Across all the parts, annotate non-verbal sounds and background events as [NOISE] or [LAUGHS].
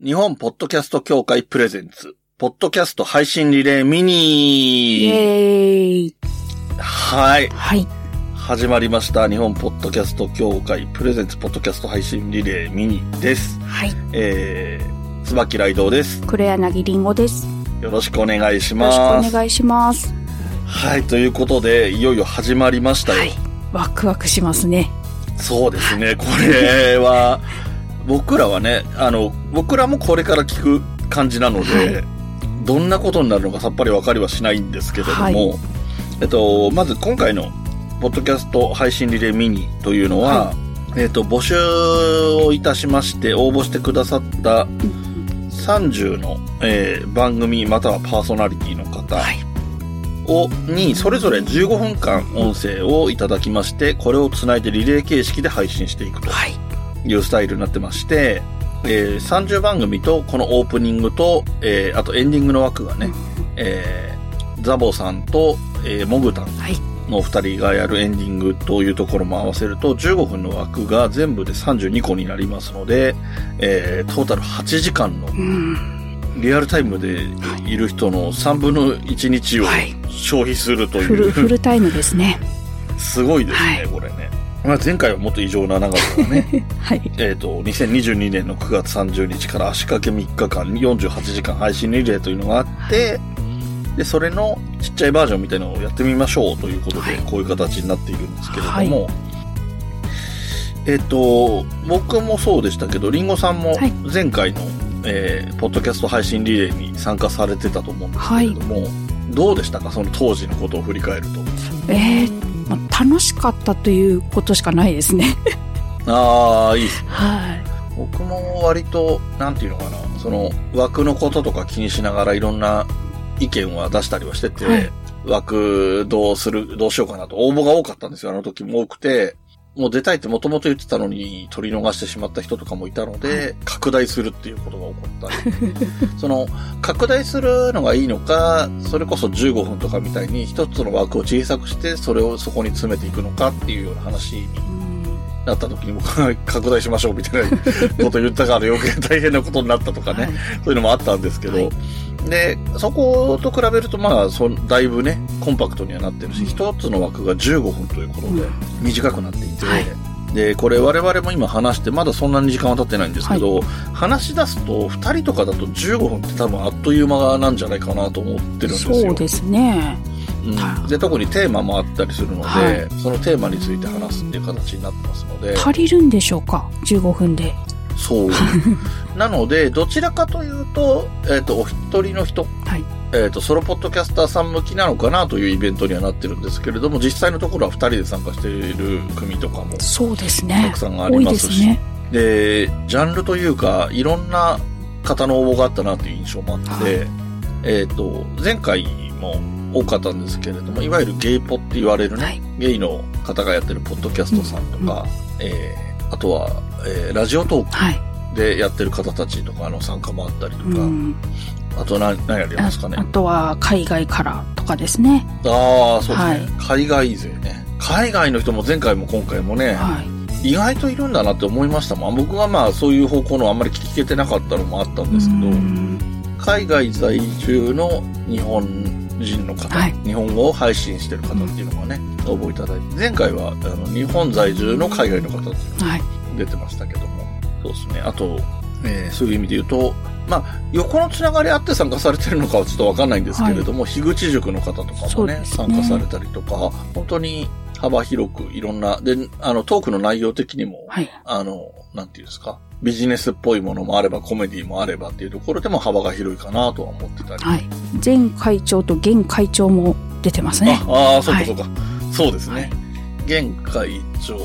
日本ポッドキャスト協会プレゼンツ、ポッドキャスト配信リレーミイニエーイ。はい。はい。始まりました。日本ポッドキャスト協会プレゼンツ、ポッドキャスト配信リレーミニです。はい。えー、椿雷道です。黒柳りんごです。よよろしくお願いしろしくます。お願いします。はい。ということで、いよいよ始まりましたよ。はい。ワクワクしますね。そうですね。これは、[LAUGHS] 僕らはね、あの、僕らもこれから聞く感じなので、はいどんなことになるのかさっぱりわかりはしないんですけれども、はいえっと、まず今回の、ポッドキャスト配信リレーミニというのは、えっと、募集をいたしまして、応募してくださった30の、えー番組またはパーソナリティの方はい。を、に、それぞれ15分間音声をいただきまして、これをつないでリレー形式で配信していくとはい。いうスタイルになってまして、えー30番組とこのオープニングと、えーあとエンディングの枠がね、えーザボさんと、えーモグタンはい。の二人がやるエンディングというところも合わせると15分の枠が全部で32個になりますので、えートータル8時間のうん。リアルタイムでいる人の3分の1日をはい消費するとフル、いう、フルタイムですね。[LAUGHS] すごいですね、はいこれね。まあ、前回はもっと異常な長さがね、[LAUGHS] はい。えっと、2022年の9月30日から足掛け3日間48時間配信リレーというのがあって、で、それのちっちゃいバージョンみたいなのをやってみましょうということで、はい。こういう形になっているんですけれども、はい。えっと、僕もそうでしたけど、リンゴさんもはい。前回の、えーポッドキャスト配信リレーに参加されてたと思うんですけれども、どうでしたか？その当時のことを振り返ると。えー、まあ楽しかったということしかないですね。[LAUGHS] ああ、いいですはい。僕も割と、なんていうのかな、その枠のこととか気にしながらいろんな意見は出したりはしてて、はい枠どうする、どうしようかなと応募が多かったんですよ、あの時も多くて。もう出たいってもともと言ってたのに取り逃してしまった人とかもいたので、拡大するっていうことが起こったり。[LAUGHS] その、拡大するのがいいのか、それこそ15分とかみたいに一つの枠を小さくして、それをそこに詰めていくのかっていうような話にうん。なった時に僕が拡大しましょうみたいなこと言ったから余計大変なことになったとかね、はい。そういうのもあったんですけど、はいで、そこと比べるとまあ、そだいぶね、コンパクトにはなってるし、一つの枠が15分ということで短くなっていて、はいで、これ我々も今話して、まだそんなに時間は経ってないんですけど、話し出すと、2人とかだと15分って多分あっという間なんじゃないかなと思ってるんですよ。そうですね。うんで、特にテーマもあったりするので、はいそのテーマについて話すっていう形になってますので、足りるんでしょうか ?15 分で。そう。[LAUGHS] なので、どちらかというと、えっ、と、お一人の人、はい。えっ、と、ソロポッドキャスターさん向きなのかなというイベントにはなってるんですけれども、実際のところは二人で参加している組とかもそうですたねく。さんありますし、ですね。で、ジャンルというか、いろんな方の応募があったなという印象もあって、はえっ、と、前回も多かったんですけれども、いわゆるゲイポって言われるね、はいゲイの方がやってるポッドキャストさんとか、えーあとは、えーラジオトークはい。でやってる方たちとかの参加もあったりとか、うんあと何、何やりますかね？ああ。とは海外からとかですね。ああ、そうですね、はい海外勢ね。海外の人も前回も今回もね、はい。意外といるんだなって思いましたもん。僕はまあそういう方向のあんまり聞けてなかったのもあったんですけど、うん海外在住の日本人の方、はい。日本語を配信してる方っていうのがね、応募いただいて、前回はあの日本在住の海外の方っていうのがはい。出てましたけども、そうですね。あと、えーそういう意味で言うと、まあ、横のつながりあって参加されてるのかはちょっとわかんないんですけれども、樋口塾の方とかもねね。参加されたりとか、本当に幅広くいろんな、で、あの、トークの内容的にも、はい。あの、なんていうんですか、ビジネスっぽいものもあれば、コメディもあればっていうところでも幅が広いかなとは思ってたり。はい。前会長と現会長も出てますね。ああー、そうかはいそうか。そうですね。現会長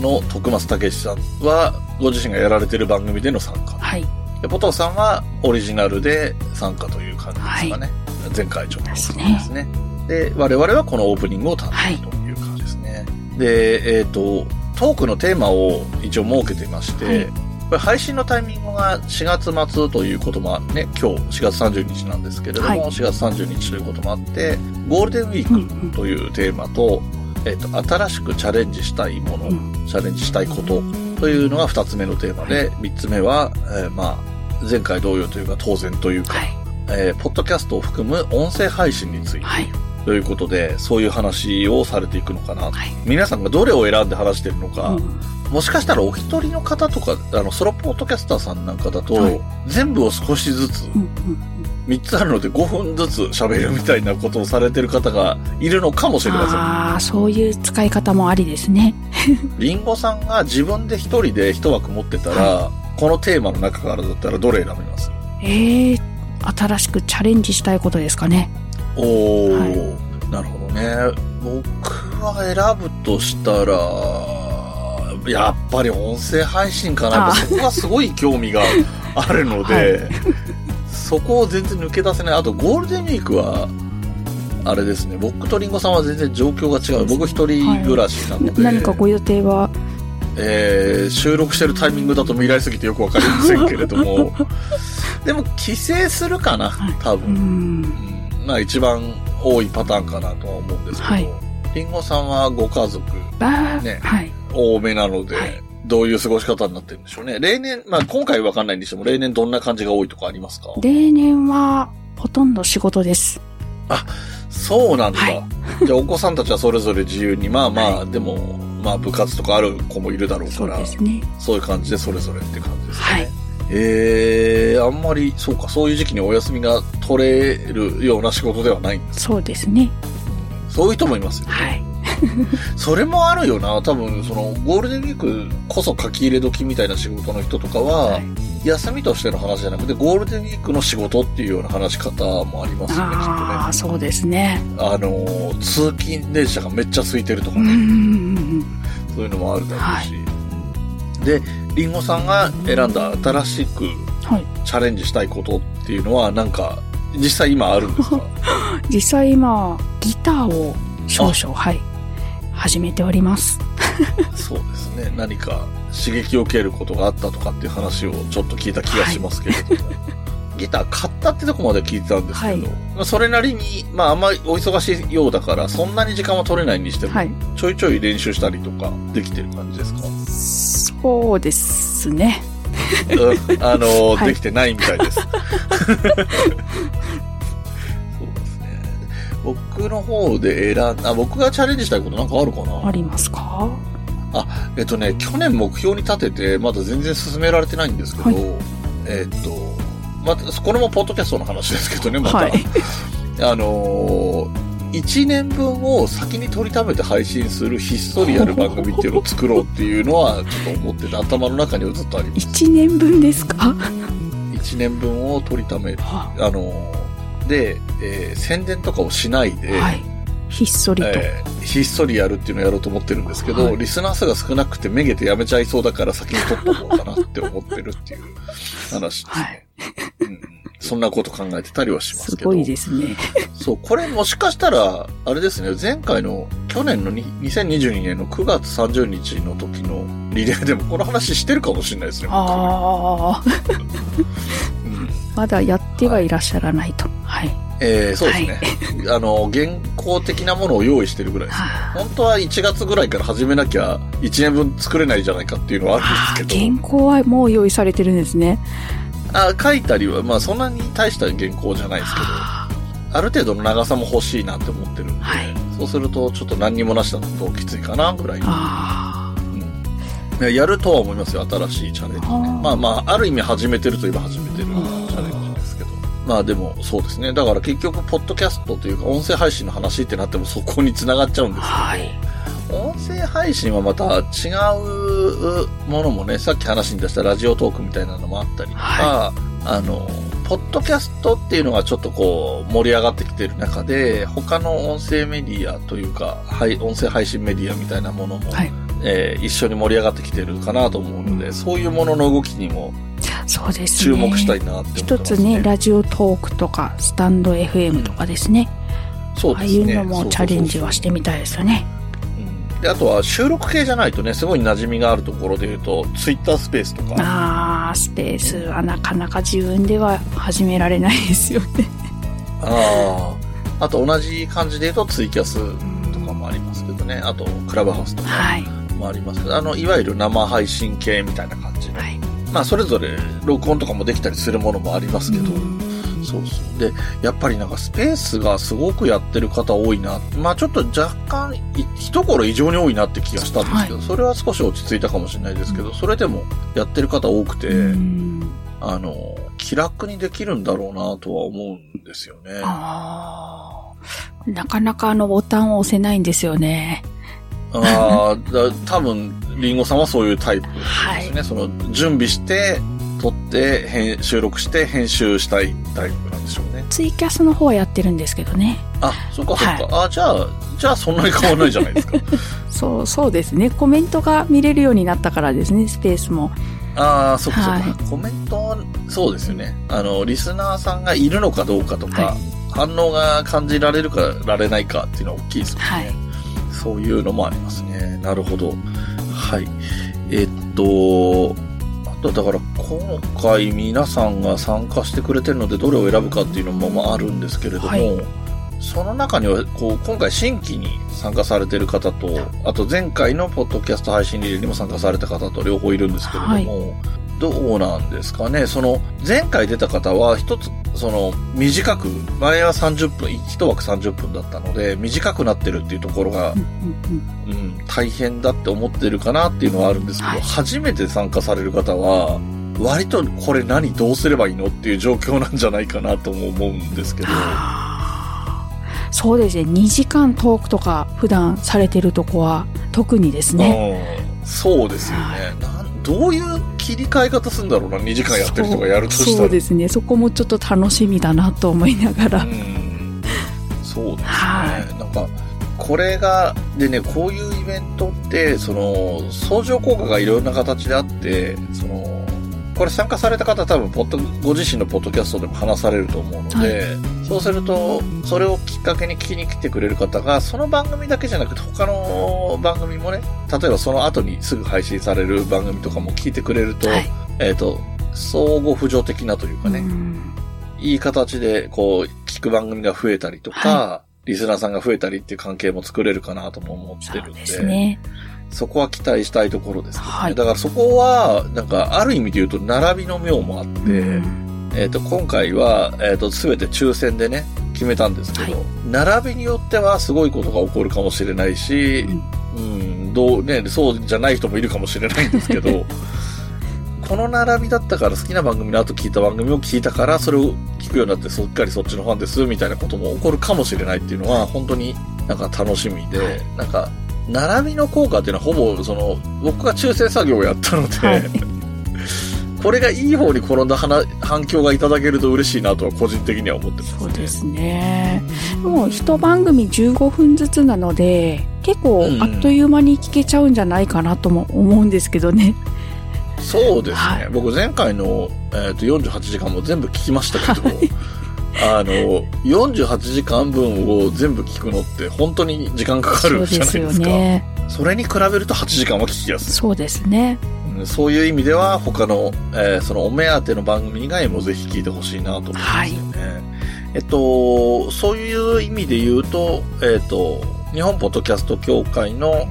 の徳松武さんは、ご自身がやられてる番組での参加。はい。で、ポトフさんはオリジナルで参加という感じですかね。前会長のですねですね。で、我々はこのオープニングを担当という感じですね。で、えっ、と、トークのテーマを一応設けていまして、はい。これ配信のタイミングが4月末ということもあね、今日4月30日なんですけれども、はい。4月30日ということもあって、ゴールデンウィークというテーマと、えっ、と、新しくチャレンジしたいもの、うん。チャレンジしたいことというのが2つ目のテーマで、3つ目は、えーまあ、前回同様というか当然というか、はい。えーポッドキャストを含む音声配信について、はい。ということで、そういう話をされていくのかな。はい。皆さんがどれを選んで話してるのか、うんもしかしたらお一人の方とか、あの、ソロポッドキャスターさんなんかだと、はい全部を少しずつ、うんうん3つあるので5分ずつ喋るみたいなことをされてる方がいるのかもしれません。ああ、そういう使い方もありですね。[LAUGHS] リンゴさんが自分で一人で一枠持ってたら、このテーマの中からだったらどれ選びます？ええ新しくチャレンジしたいことですかね。おー、はなるほどね。僕は選ぶとしたら、やっぱり音声配信かな。あそこがすごい興味があるので、そこを全然抜け出せない。あとゴールデンウィークは、あれですね。僕とリンゴさんは全然状況が違う。僕一人暮らしなので、何かご予定は、えー収録してるタイミングだと未来すぎてよくわかりませんけれども、[LAUGHS] でも帰省するかなはい、多分。うん、うんまあ一番多いパターンかなとは思うんですけど、はいリンゴさんはご家族ねはい。多めなので、はいどういう過ごし方になってるんでしょうね。例年、まあ今回わかんないにしても、例年どんな感じが多いとかありますか？例年は、ほとんど仕事です。そうなんだ。はい [LAUGHS] じゃあお子さんたちはそれぞれ自由に、まあまあ、はでも、まあ部活とかある子もいるだろうそうから、ですね。そういう感じでそれぞれって感じですかね。はいえー、あんまり、そうか、そういう時期にお休みが取れるような仕事ではないんです。そうですね。そういう人もいますよね。はい。[LAUGHS] それもあるよな。多分、その、ゴールデンウィークこそ書き入れ時みたいな仕事の人とかは、はい休みとしての話じゃなくて、ゴールデンウィークの仕事っていうような話し方もありますよね、きっとああ、ね。そうですね。あの、通勤電車がめっちゃ空いてるとかね、そういうのもあるだろうし。で、リンゴさんが選んだ新しくはい。チャレンジしたいことっていうのは、なんか、実際今あるんですか？[LAUGHS] 実際今、ギターを少々、はい、始めております。[LAUGHS] そうですね。何か刺激を受けることがあったとかっていう話をちょっと聞いた気がしますけれども。[LAUGHS] ギター買ったってとこまで聞いてたんですけど、はいまあそれなりに、まああんまりお忙しいようだから、そんなに時間は取れないにしても、はい。ちょいちょい練習したりとかできてる感じですか？そうですね。うんあの、はいできてないみたいです。[LAUGHS] そうですね。僕の方で選んあ、僕がチャレンジしたいことなんかあるかな？ありますか？えっとね、去年目標に立てて、まだ全然進められてないんですけど、はいえっと、また、これもポッドキャストの話ですけどね、また。はい。[LAUGHS] あのー、1年分を先に取りためて配信するひっそりやる番組っていうのを作ろうっていうのは、ちょっと思ってて、頭の中にはずっとあります。一年分ですか？1年分を取りためあのー、で、えー宣伝とかをしないで、はい。ひっそりと。えーひっそりやるっていうのをやろうと思ってるんですけど、はいリスナー数が少なくてめげてやめちゃいそうだから先に取っとこうかなって思ってるっていう話ですね。うんうんそんなこと考えてたりはしますけど。すごいですね。[LAUGHS] そう、これもしかしたら、あれですね、前回の、去年のに2022年の9月30日の時のリレーでもこの話してるかもしれないですね。僕ああ、うんまだやってはいらっしゃらないと。はい。えーそうですね。[LAUGHS] あの、原稿的なものを用意してるぐらいですね。はあ本当は1月ぐらいから始めなきゃ1年分作れないじゃないかっていうのはああるんですけど。原稿はもう用意されてるんですね。あ書いたりは、まあそんなに大した原稿じゃないですけど、はある程度の長さも欲しいなって思ってるんで、はいそうするとちょっと何にもなしだときついかなぐらいうんいややるとは思いますよ、新しいチャレンジ、ね。まあまあ、ある意味始めてるといえば始めてるチャレンジですけど。まあでも、そうですね。だから結局、ポッドキャストというか、音声配信の話ってなってもそこに繋がっちゃうんですけど、はい。音声配信はまた違うものもね、さっき話に出したラジオトークみたいなのもあったりとか、はあの、ポッドキャストっていうのがちょっとこう盛り上がってきてる中で、他の音声メディアというか、はい、音声配信メディアみたいなものも、はいえー一緒に盛り上がってきてるかなと思うので、うんそういうものの動きにもそうですね。注目したいなって思って一つね、ラジオトークとか、スタンド FM とかですね。ああいそうですね。うのもチャレンジはしてみたいですよね。うんで、あとは収録系じゃないとね、すごい馴染みがあるところで言うと、ツイッタースペースとか、ああ、スペース。はなかなか自分では始められないですよね。ああ、あと同じ感じで言うとツイキャスとかもありますけどね、あとクラブハウスとかはい。もありますけど、あの、いわゆる生配信系みたいな感じの。はい。まあそれぞれ録音とかもできたりするものもありますけど、そうそう。で、やっぱりなんかスペースがすごくやってる方多いな。まあちょっと若干、い一頃異常に多いなって気がしたんですけど、それは少し落ち着いたかもしれないですけど、それでもやってる方多くて、うんあの、気楽にできるんだろうなとは思うんですよね。なかなかあのボタンを押せないんですよね。ああ、だ多分、リンゴさんはそういうタイプですね。その、準備して、撮って、編収録して、編集したいタイプなんでしょうね。ツイキャスの方はやってるんですけどね。あ、そっかそっか。あ、じゃあ、じゃあそんなに変わらないじゃないですか。[LAUGHS] そう、そうですね。コメントが見れるようになったからですね、スペースも。ああ、そっかそっか、はいコメントは、そうですよね。あの、リスナーさんがいるのかどうかとか、はい反応が感じられるかられないかっていうのは大きいですもんね。はいそういうのもありますね。なるほど。はい。えっとだから今回皆さんが参加してくれてるのでどれを選ぶかっていうのもまああるんですけれども、はい。その中にはこう今回新規に参加されてる方と、あと前回のポッドキャスト配信リレーにも参加された方と両方いるんですけれども、どうなんですかね？その前回出た方は一つその短く、前は30分、一枠30分だったので短くなってるっていうところがうんうんうんうん、大変だって思ってるかなっていうのはあるんですけど、はい初めて参加される方は、割とこれ何どうすればいいのっていう状況なんじゃないかなとも思うんですけど。そうですね。2時間トークとか普段されてるとこは特にですね。うんそうですよね。なんどういう切り替え方するんだろうな、2時間やってる人がやるとしたら。そうですね。そこもちょっと楽しみだなと思いながら。うんそうですね。はなんか、これが、でね、こういうイベントって、その、相乗効果がいろんな形であって、その、これ参加された方多分、ポッド、ご自身のポッドキャストでも話されると思うので、そうすると、それをきっかけに聞きに来てくれる方が、その番組だけじゃなくて、他の番組もね、例えばその後にすぐ配信される番組とかも聞いてくれると、はい。えっ、と、相互扶助的なというかね、うんいい形で、こう、聞く番組が増えたりとか、リスナーさんが増えたりっていう関係も作れるかなとも思ってそうでるんで、すね。そこは期待したいところですね。はい。だからそこは、なんか、ある意味で言うと、並びの妙もあって、うん。えっ、と、今回は、えっ、と、すべて抽選でね、決めたんですけど、はい。並びによってはすごいことが起こるかもしれないし、うん、どう、ね、そうじゃない人もいるかもしれないんですけど、[LAUGHS] この並びだったから好きな番組の後聞いた番組を聞いたから、それを聞くようになってそっかりそっちのファンです、みたいなことも起こるかもしれないっていうのは、本当になんか楽しみで、なんか、並びの効果っていうのはほぼ、その、僕が抽選作業をやったので、はい。[LAUGHS] これがいい方に転んだ反反響がいただけると嬉しいなとは個人的には思ってます、ね。そうですね。もう一番組15分ずつなので、結構うんあっという間に聞けちゃうんじゃないかなとも思うんですけどね。そうですね。はい僕前回の、えー、と48時間も全部聞きましたけど、あの、48時間分を全部聞くのって本当に時間かかそうるじゃですよないですか。ね。それに比べると8時間は聞きやすい。そうですね。うんそういう意味では他の、えーそのお目当ての番組以外もぜひ聞いてほしいなと思いますよね。えっと、そういう意味で言うと、えっと、日本ポッドキャスト協会の、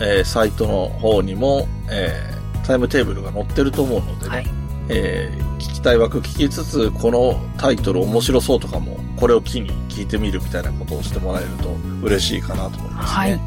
えーサイトの方にも、えータイムテーブルが載ってると思うのでね、はいえー聞きたい枠聞きつつ、このタイトル面白そうとかも、これを機に聞いてみるみたいなことをしてもらえると嬉しいかなと思いますね。はい。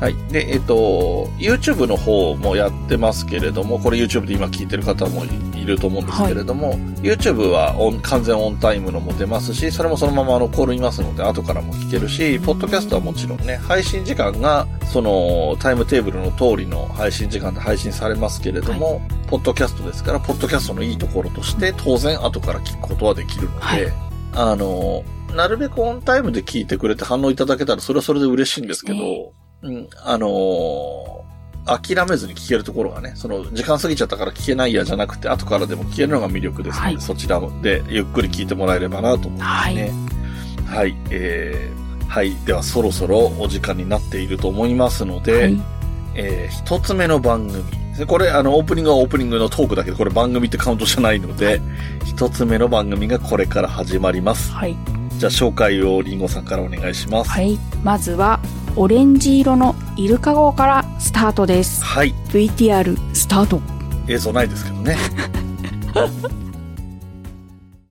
はい。で、えっと、YouTube の方もやってますけれども、これ YouTube で今聞いてる方もいいると思うんですけれども、YouTube はオン完全オンタイムのも出ますし、それもそのまま残りますので、後からも聞けるし、ポッドキャストはもちろんね、配信時間が、その、タイムテーブルの通りの配信時間で配信されますけれども、ポッドキャストですから、ポッドキャストのいいところとして、当然後から聞くことはできるので、はい。あの、なるべくオンタイムで聞いてくれて反応いただけたら、それはそれで嬉しいんですけど、ねうん、あのー諦めずに聞けるところがね、その、時間過ぎちゃったから聞けないやじゃなくて、後からでも聞けるのが魅力ですので、はいそちらでゆっくり聞いてもらえればなと思いますね。はい。えー、はい。では、そろそろお時間になっていると思いますので、はい。えー一つ目の番組。でこれ、あの、オープニングはオープニングのトークだけど、これ番組ってカウントじゃないので、一つ目の番組がこれから始まります。はい。じゃあ、紹介をリンゴさんからお願いします。はい。まずは、オレンジ色のイルカ号からスタートです。はい。VTR スタート。映像ないですけどね。[LAUGHS]